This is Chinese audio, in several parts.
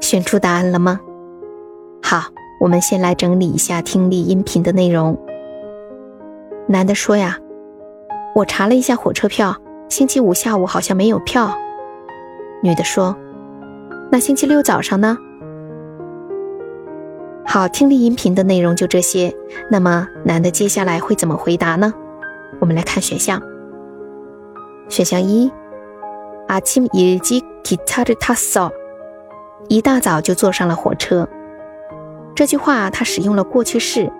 选出答案了吗？好，我们先来整理一下听力音频的内容。男的说呀：“我查了一下火车票，星期五下午好像没有票。”女的说：“那星期六早上呢？”好，听力音频的内容就这些。那么，男的接下来会怎么回答呢？我们来看选项。选项一：아침일찍기차를탔어。 一大早就坐上了火车。这句话它使用了过去式，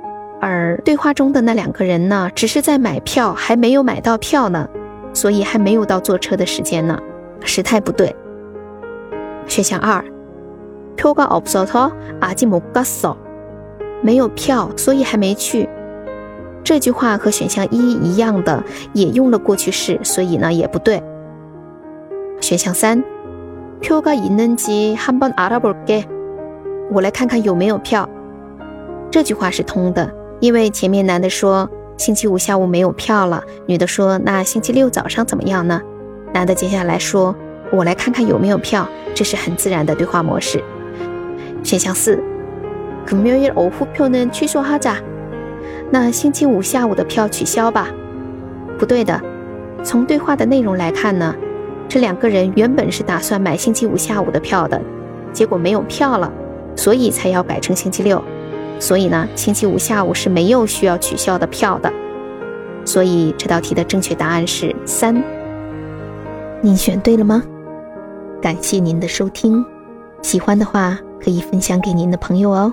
而对话中的那两个人呢，只是在买票，还没有买到票呢，所以还没有到坐车的时间呢，时态不对。选项二，표가없어서아직못갔어， 没有票，所以还没去。这句话和选项一一样的，也用了过去式，所以呢也不对。 选项三。표가있는지한번알아볼 게， 我来看看有没有票。这句话是通的，因为前面男的说星期五下午没有票了，女的说那星期六早上怎么样呢？男的接下来说我来看看有没有票，这是很自然的对话模式。选项四，금요일오후표는취소하 자， 那星期五下午的票取消吧。不对的，从对话的内容来看呢。 这两个人原本是打算买星期五下午的票的，结果没有票了，所以才要改成星期六。所以呢，星期五下午是没有需要取消的票的。所以这道题的正确答案是三。您选对了吗？感谢您的收听，喜欢的话可以分享给您的朋友哦。